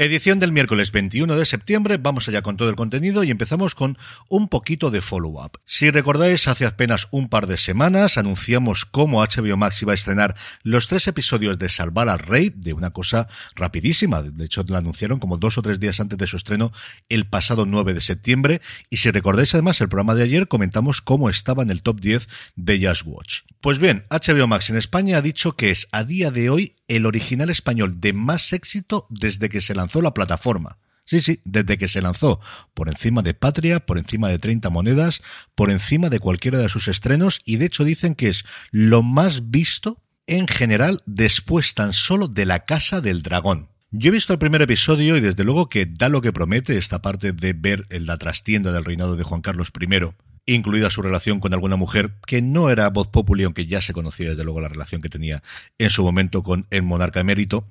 Edición del miércoles 21 de septiembre, vamos allá con todo el contenido y empezamos con un poquito de follow-up. Si recordáis, hace apenas un par de semanas anunciamos cómo HBO Max iba a estrenar los tres episodios de Salvar al Rey, de una cosa rapidísima, de hecho lo anunciaron como dos o tres días antes de su estreno el pasado 9 de septiembre, y si recordáis además el programa de ayer comentamos cómo estaba en el top 10 de Just Watch. Pues bien, HBO Max en España ha dicho que es a día de hoy el original español de más éxito desde que se lanzó la plataforma. Sí, sí, desde que se lanzó, por encima de Patria, por encima de 30 monedas, por encima de cualquiera de sus estrenos, y de hecho dicen que es lo más visto en general después tan solo de La Casa del Dragón. Yo he visto el primer episodio y desde luego que da lo que promete esta parte de ver en la trastienda del reinado de Juan Carlos I, incluida su relación con alguna mujer que no era voz populi, aunque ya se conocía desde luego la relación que tenía en su momento con el monarca emérito.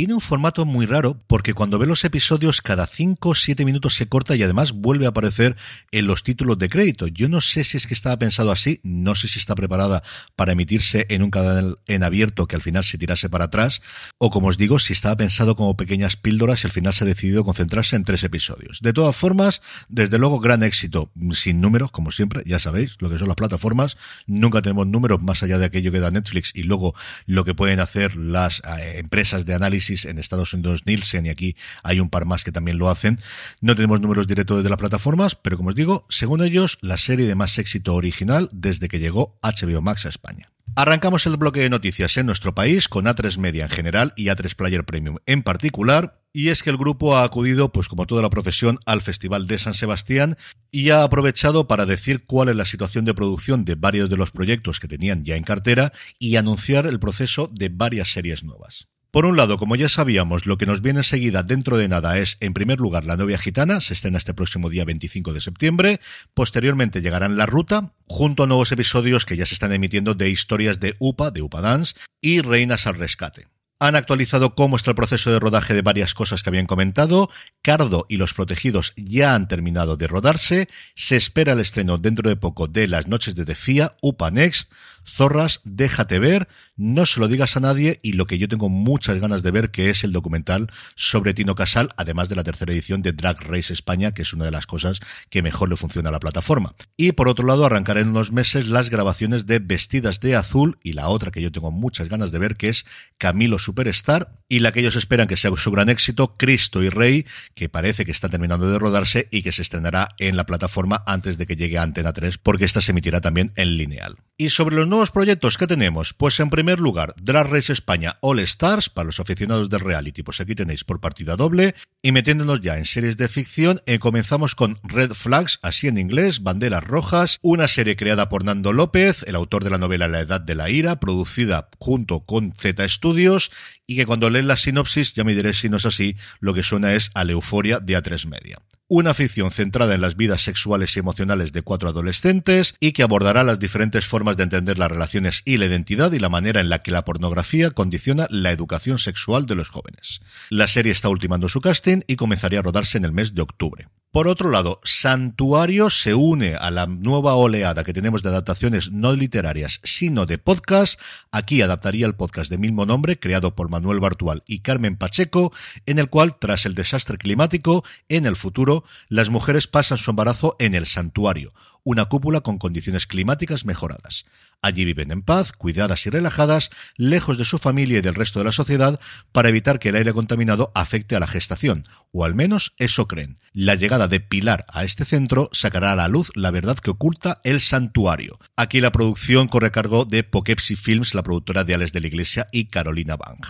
Tiene un formato muy raro porque cuando ve los episodios cada 5 o 7 minutos se corta y además vuelve a aparecer en los títulos de crédito. Yo no sé si es que estaba pensado así, no sé si está preparada para emitirse en un canal en abierto que al final se tirase para atrás o como os digo, si estaba pensado como pequeñas píldoras y al final se ha decidido concentrarse en tres episodios. De todas formas, desde luego gran éxito, sin números, como siempre, ya sabéis lo que son las plataformas, nunca tenemos números más allá de aquello que da Netflix y luego lo que pueden hacer las eh, empresas de análisis en Estados Unidos Nielsen y aquí hay un par más que también lo hacen. No tenemos números directos de las plataformas, pero como os digo, según ellos, la serie de más éxito original desde que llegó HBO Max a España. Arrancamos el bloque de noticias en nuestro país con A3 Media en general y A3 Player Premium en particular. Y es que el grupo ha acudido, pues como toda la profesión, al Festival de San Sebastián y ha aprovechado para decir cuál es la situación de producción de varios de los proyectos que tenían ya en cartera y anunciar el proceso de varias series nuevas. Por un lado, como ya sabíamos, lo que nos viene enseguida dentro de nada es, en primer lugar, La novia gitana, se estrena este próximo día 25 de septiembre, posteriormente llegarán La Ruta, junto a nuevos episodios que ya se están emitiendo de historias de UPA, de UPA Dance, y Reinas al Rescate. Han actualizado cómo está el proceso de rodaje de varias cosas que habían comentado. Cardo y los protegidos ya han terminado de rodarse. Se espera el estreno dentro de poco de Las noches de Defía, UPA Next, Zorras, déjate ver, no se lo digas a nadie y lo que yo tengo muchas ganas de ver que es el documental sobre Tino Casal, además de la tercera edición de Drag Race España, que es una de las cosas que mejor le funciona a la plataforma. Y por otro lado, arrancaré en unos meses las grabaciones de Vestidas de Azul y la otra que yo tengo muchas ganas de ver que es Camilo Superstar y la que ellos esperan que sea su gran éxito, Cristo y Rey, que parece que está terminando de rodarse y que se estrenará en la plataforma antes de que llegue a Antena 3 porque esta se emitirá también en lineal. Y sobre los nuevos proyectos que tenemos, pues en primer lugar, Drag Race España All Stars, para los aficionados del reality, pues aquí tenéis por partida doble, y metiéndonos ya en series de ficción, eh, comenzamos con Red Flags, así en inglés, Banderas Rojas, una serie creada por Nando López, el autor de la novela La Edad de la Ira, producida junto con Z Studios, y que cuando leen la sinopsis, ya me diréis si no es así, lo que suena es a la euforia de A3 Media. Una ficción centrada en las vidas sexuales y emocionales de cuatro adolescentes y que abordará las diferentes formas de entender las relaciones y la identidad y la manera en la que la pornografía condiciona la educación sexual de los jóvenes. La serie está ultimando su casting y comenzaría a rodarse en el mes de octubre. Por otro lado, Santuario se une a la nueva oleada que tenemos de adaptaciones no literarias, sino de podcast. Aquí adaptaría el podcast de mismo nombre, creado por Manuel Bartual y Carmen Pacheco, en el cual, tras el desastre climático, en el futuro, las mujeres pasan su embarazo en el santuario, una cúpula con condiciones climáticas mejoradas. Allí viven en paz, cuidadas y relajadas, lejos de su familia y del resto de la sociedad, para evitar que el aire contaminado afecte a la gestación, o al menos eso creen. La llegada de Pilar a este centro sacará a la luz la verdad que oculta el santuario. Aquí la producción corre cargo de Poughkeepsie Films, la productora de Ales de la Iglesia y Carolina Bang.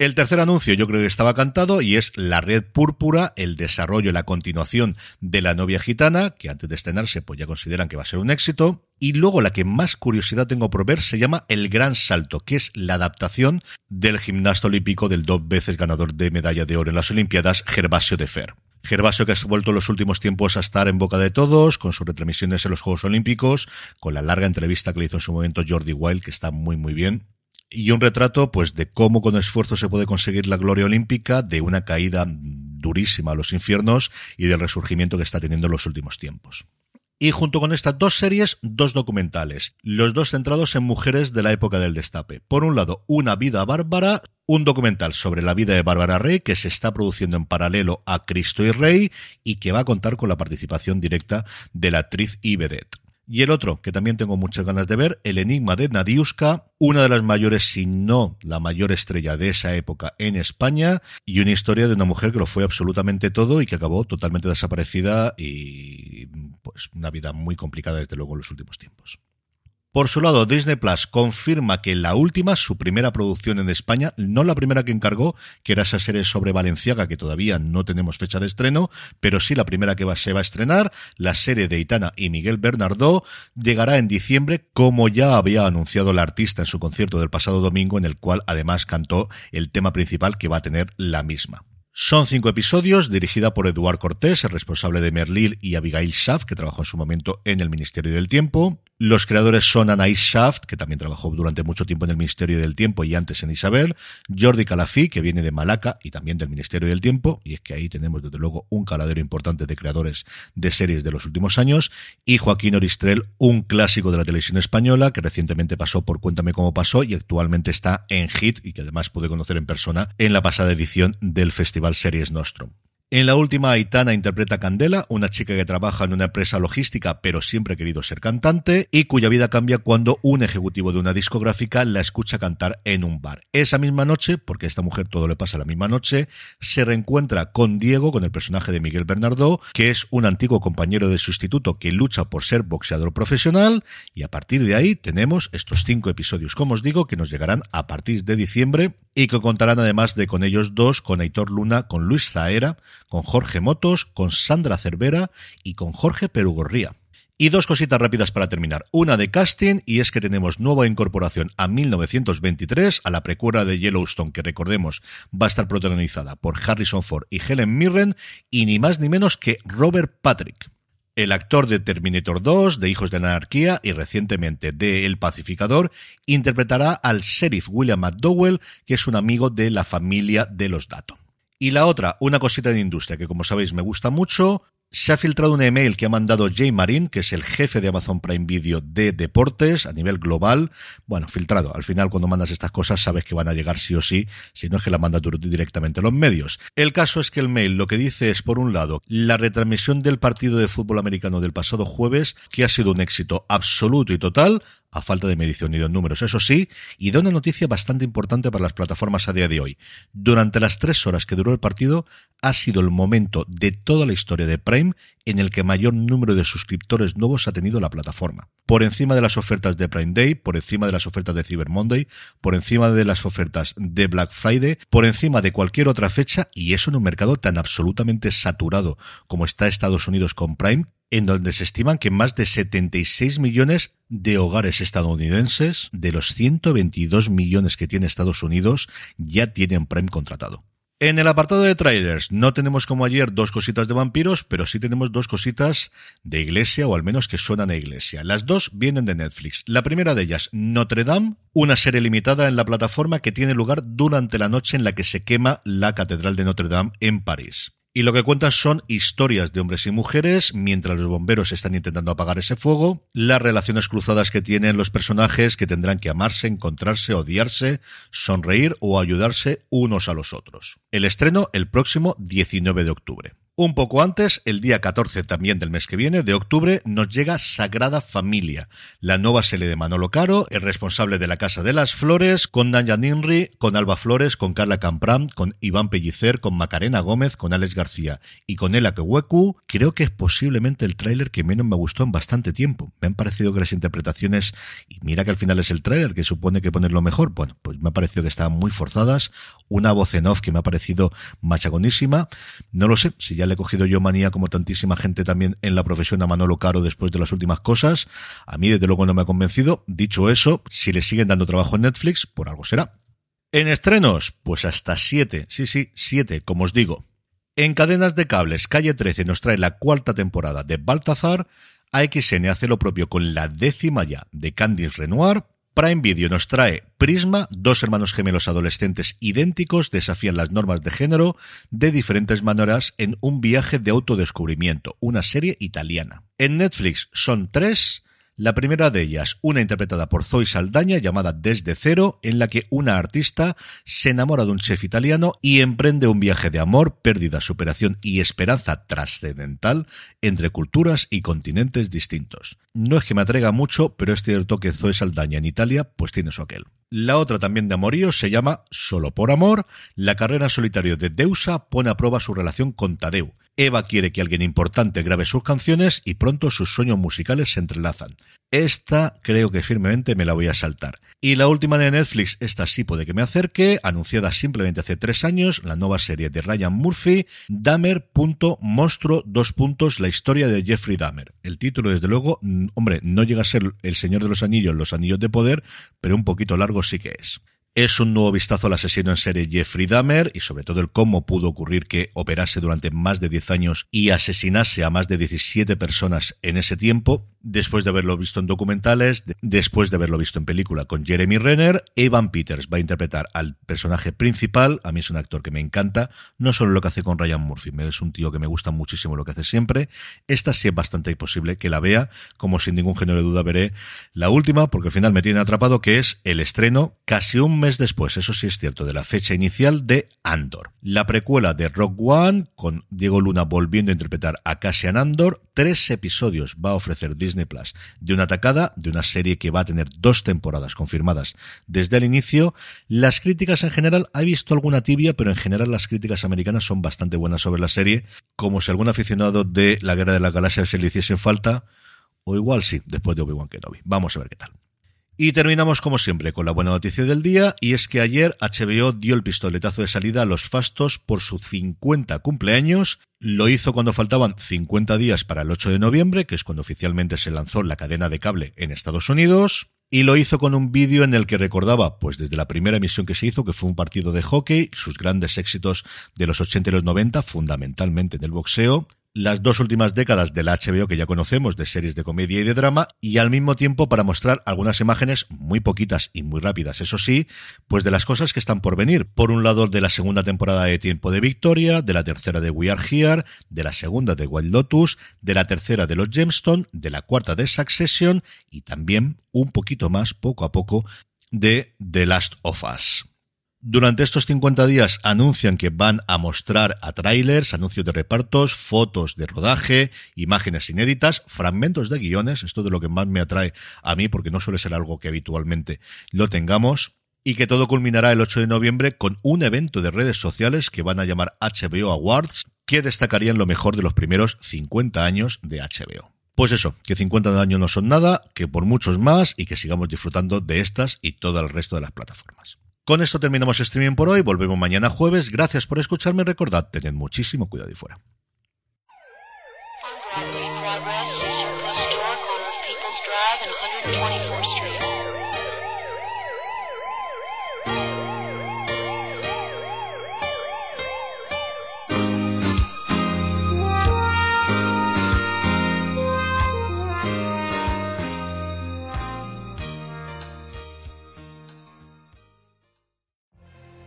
El tercer anuncio yo creo que estaba cantado y es La Red Púrpura, el desarrollo y la continuación de La novia gitana, que antes de estrenarse pues ya consideran que va a ser un éxito. Y luego la que más curiosidad tengo por ver se llama El Gran Salto, que es la adaptación del gimnasta olímpico del dos veces ganador de medalla de oro en las Olimpiadas, Gervasio de Fer. Gervasio que ha vuelto en los últimos tiempos a estar en boca de todos, con sus retransmisiones en los Juegos Olímpicos, con la larga entrevista que le hizo en su momento Jordi Wild, que está muy muy bien y un retrato pues de cómo con esfuerzo se puede conseguir la gloria olímpica, de una caída durísima a los infiernos y del resurgimiento que está teniendo en los últimos tiempos. Y junto con estas dos series, dos documentales, los dos centrados en mujeres de la época del destape. Por un lado, Una vida bárbara, un documental sobre la vida de Bárbara Rey que se está produciendo en paralelo a Cristo y Rey y que va a contar con la participación directa de la actriz y y el otro, que también tengo muchas ganas de ver, El Enigma de Nadiuska, una de las mayores, si no la mayor estrella de esa época en España, y una historia de una mujer que lo fue absolutamente todo y que acabó totalmente desaparecida y pues una vida muy complicada desde luego en los últimos tiempos. Por su lado, Disney Plus confirma que la última, su primera producción en España, no la primera que encargó, que era esa serie sobre Valenciaga, que todavía no tenemos fecha de estreno, pero sí la primera que va, se va a estrenar, la serie de Itana y Miguel Bernardó, llegará en diciembre, como ya había anunciado la artista en su concierto del pasado domingo, en el cual además cantó el tema principal que va a tener la misma. Son cinco episodios, dirigida por Eduard Cortés, el responsable de Merlil, y Abigail Schaff, que trabajó en su momento en el Ministerio del Tiempo. Los creadores son Anaïs Shaft, que también trabajó durante mucho tiempo en el Ministerio del Tiempo y antes en Isabel, Jordi Calafí, que viene de Malaca y también del Ministerio del Tiempo, y es que ahí tenemos desde luego un caladero importante de creadores de series de los últimos años, y Joaquín Oristrel, un clásico de la televisión española, que recientemente pasó por Cuéntame cómo pasó y actualmente está en Hit y que además pude conocer en persona en la pasada edición del Series Nostrum. En la última, Aitana interpreta a Candela, una chica que trabaja en una empresa logística pero siempre ha querido ser cantante y cuya vida cambia cuando un ejecutivo de una discográfica la escucha cantar en un bar. Esa misma noche, porque a esta mujer todo le pasa la misma noche, se reencuentra con Diego, con el personaje de Miguel Bernardo, que es un antiguo compañero de sustituto que lucha por ser boxeador profesional y a partir de ahí tenemos estos cinco episodios, como os digo, que nos llegarán a partir de diciembre y que contarán además de con ellos dos, con Aitor Luna, con Luis Zaera, con Jorge Motos, con Sandra Cervera y con Jorge Perugorría. Y dos cositas rápidas para terminar. Una de casting, y es que tenemos nueva incorporación a 1923, a la precuela de Yellowstone, que recordemos va a estar protagonizada por Harrison Ford y Helen Mirren, y ni más ni menos que Robert Patrick. El actor de Terminator 2, de Hijos de la Anarquía y recientemente de El Pacificador, interpretará al sheriff William McDowell, que es un amigo de la familia de los Datton. Y la otra, una cosita de industria que como sabéis me gusta mucho, se ha filtrado un email que ha mandado Jay Marin, que es el jefe de Amazon Prime Video de deportes a nivel global. Bueno, filtrado. Al final, cuando mandas estas cosas, sabes que van a llegar sí o sí, si no es que la mandas directamente a los medios. El caso es que el mail lo que dice es, por un lado, la retransmisión del partido de fútbol americano del pasado jueves, que ha sido un éxito absoluto y total, a falta de medición y de números, eso sí, y da una noticia bastante importante para las plataformas a día de hoy. Durante las tres horas que duró el partido, ha sido el momento de toda la historia de Prime en el que mayor número de suscriptores nuevos ha tenido la plataforma. Por encima de las ofertas de Prime Day, por encima de las ofertas de Cyber Monday, por encima de las ofertas de Black Friday, por encima de cualquier otra fecha, y eso en un mercado tan absolutamente saturado como está Estados Unidos con Prime, en donde se estiman que más de 76 millones de hogares estadounidenses, de los 122 millones que tiene Estados Unidos, ya tienen Prime contratado. En el apartado de trailers no tenemos como ayer dos cositas de vampiros, pero sí tenemos dos cositas de iglesia o al menos que suenan a iglesia. Las dos vienen de Netflix. La primera de ellas, Notre Dame, una serie limitada en la plataforma que tiene lugar durante la noche en la que se quema la Catedral de Notre Dame en París. Y lo que cuentan son historias de hombres y mujeres mientras los bomberos están intentando apagar ese fuego, las relaciones cruzadas que tienen los personajes que tendrán que amarse, encontrarse, odiarse, sonreír o ayudarse unos a los otros. El estreno el próximo 19 de octubre. Un poco antes, el día 14 también del mes que viene, de octubre, nos llega Sagrada Familia, la nueva serie de Manolo Caro, el responsable de la Casa de las Flores, con Naya Ninri, con Alba Flores, con Carla Campram, con Iván Pellicer, con Macarena Gómez, con Alex García y con Ela Keweku. Creo que es posiblemente el tráiler que menos me gustó en bastante tiempo. Me han parecido que las interpretaciones, y mira que al final es el tráiler que supone que ponerlo mejor, bueno, pues me ha parecido que estaban muy forzadas, una voz en off que me ha parecido machagonísima. No lo sé, si ya le he cogido yo manía como tantísima gente también en la profesión a Manolo Caro después de las últimas cosas. A mí desde luego no me ha convencido. Dicho eso, si le siguen dando trabajo en Netflix, por algo será. En estrenos, pues hasta siete, sí, sí, siete, como os digo. En cadenas de cables, Calle 13 nos trae la cuarta temporada de Baltazar, AXN hace lo propio con la décima ya de Candice Renoir, Prime Video nos trae Prisma, dos hermanos gemelos adolescentes idénticos desafían las normas de género de diferentes maneras en un viaje de autodescubrimiento, una serie italiana. En Netflix son tres, la primera de ellas, una interpretada por Zoe Saldaña llamada Desde Cero, en la que una artista se enamora de un chef italiano y emprende un viaje de amor, pérdida, superación y esperanza trascendental entre culturas y continentes distintos. No es que me atraiga mucho, pero es cierto que Zoe Saldaña en Italia pues tiene su aquel. La otra también de amorío se llama Solo por Amor. La carrera solitario de Deusa pone a prueba su relación con Tadeu. Eva quiere que alguien importante grabe sus canciones y pronto sus sueños musicales se entrelazan. Esta creo que firmemente me la voy a saltar. Y la última de Netflix, esta sí puede que me acerque, anunciada simplemente hace tres años, la nueva serie de Ryan Murphy, Dahmer. Monstruo, dos puntos, la historia de Jeffrey Dahmer. El título, desde luego, hombre, no llega a ser El Señor de los Anillos, Los Anillos de Poder, pero un poquito largo sí que es. Es un nuevo vistazo al asesino en serie Jeffrey Dahmer y sobre todo el cómo pudo ocurrir que operase durante más de 10 años y asesinase a más de 17 personas en ese tiempo, después de haberlo visto en documentales, después de haberlo visto en película con Jeremy Renner, Evan Peters va a interpretar al personaje principal, a mí es un actor que me encanta, no solo lo que hace con Ryan Murphy, es un tío que me gusta muchísimo lo que hace siempre, esta sí es bastante posible que la vea, como sin ningún género de duda veré la última, porque al final me tiene atrapado, que es el estreno, casi un mes después, eso sí es cierto, de la fecha inicial de Andor, la precuela de Rock One, con Diego Luna volviendo a interpretar a Cassian Andor, tres episodios va a ofrecer Disney Disney Plus, de una atacada, de una serie que va a tener dos temporadas confirmadas desde el inicio. Las críticas en general, ha visto alguna tibia, pero en general las críticas americanas son bastante buenas sobre la serie, como si algún aficionado de la Guerra de la Galaxia se le hiciese falta, o igual sí, después de Obi-Wan Kenobi. Vamos a ver qué tal. Y terminamos como siempre con la buena noticia del día y es que ayer HBO dio el pistoletazo de salida a los fastos por su 50 cumpleaños. Lo hizo cuando faltaban 50 días para el 8 de noviembre, que es cuando oficialmente se lanzó la cadena de cable en Estados Unidos. Y lo hizo con un vídeo en el que recordaba, pues desde la primera emisión que se hizo, que fue un partido de hockey, sus grandes éxitos de los 80 y los 90, fundamentalmente en el boxeo, las dos últimas décadas del HBO que ya conocemos de series de comedia y de drama y al mismo tiempo para mostrar algunas imágenes muy poquitas y muy rápidas, eso sí, pues de las cosas que están por venir. Por un lado de la segunda temporada de Tiempo de Victoria, de la tercera de We Are Here, de la segunda de Wild Lotus, de la tercera de los Gemstone, de la cuarta de Succession y también un poquito más poco a poco de The Last of Us. Durante estos 50 días anuncian que van a mostrar a trailers, anuncios de repartos, fotos de rodaje, imágenes inéditas, fragmentos de guiones, esto de lo que más me atrae a mí porque no suele ser algo que habitualmente lo tengamos, y que todo culminará el 8 de noviembre con un evento de redes sociales que van a llamar HBO Awards, que destacarían lo mejor de los primeros 50 años de HBO. Pues eso, que 50 años no son nada, que por muchos más y que sigamos disfrutando de estas y todo el resto de las plataformas. Con esto terminamos streaming por hoy. Volvemos mañana jueves. Gracias por escucharme. Recordad, tened muchísimo cuidado y fuera.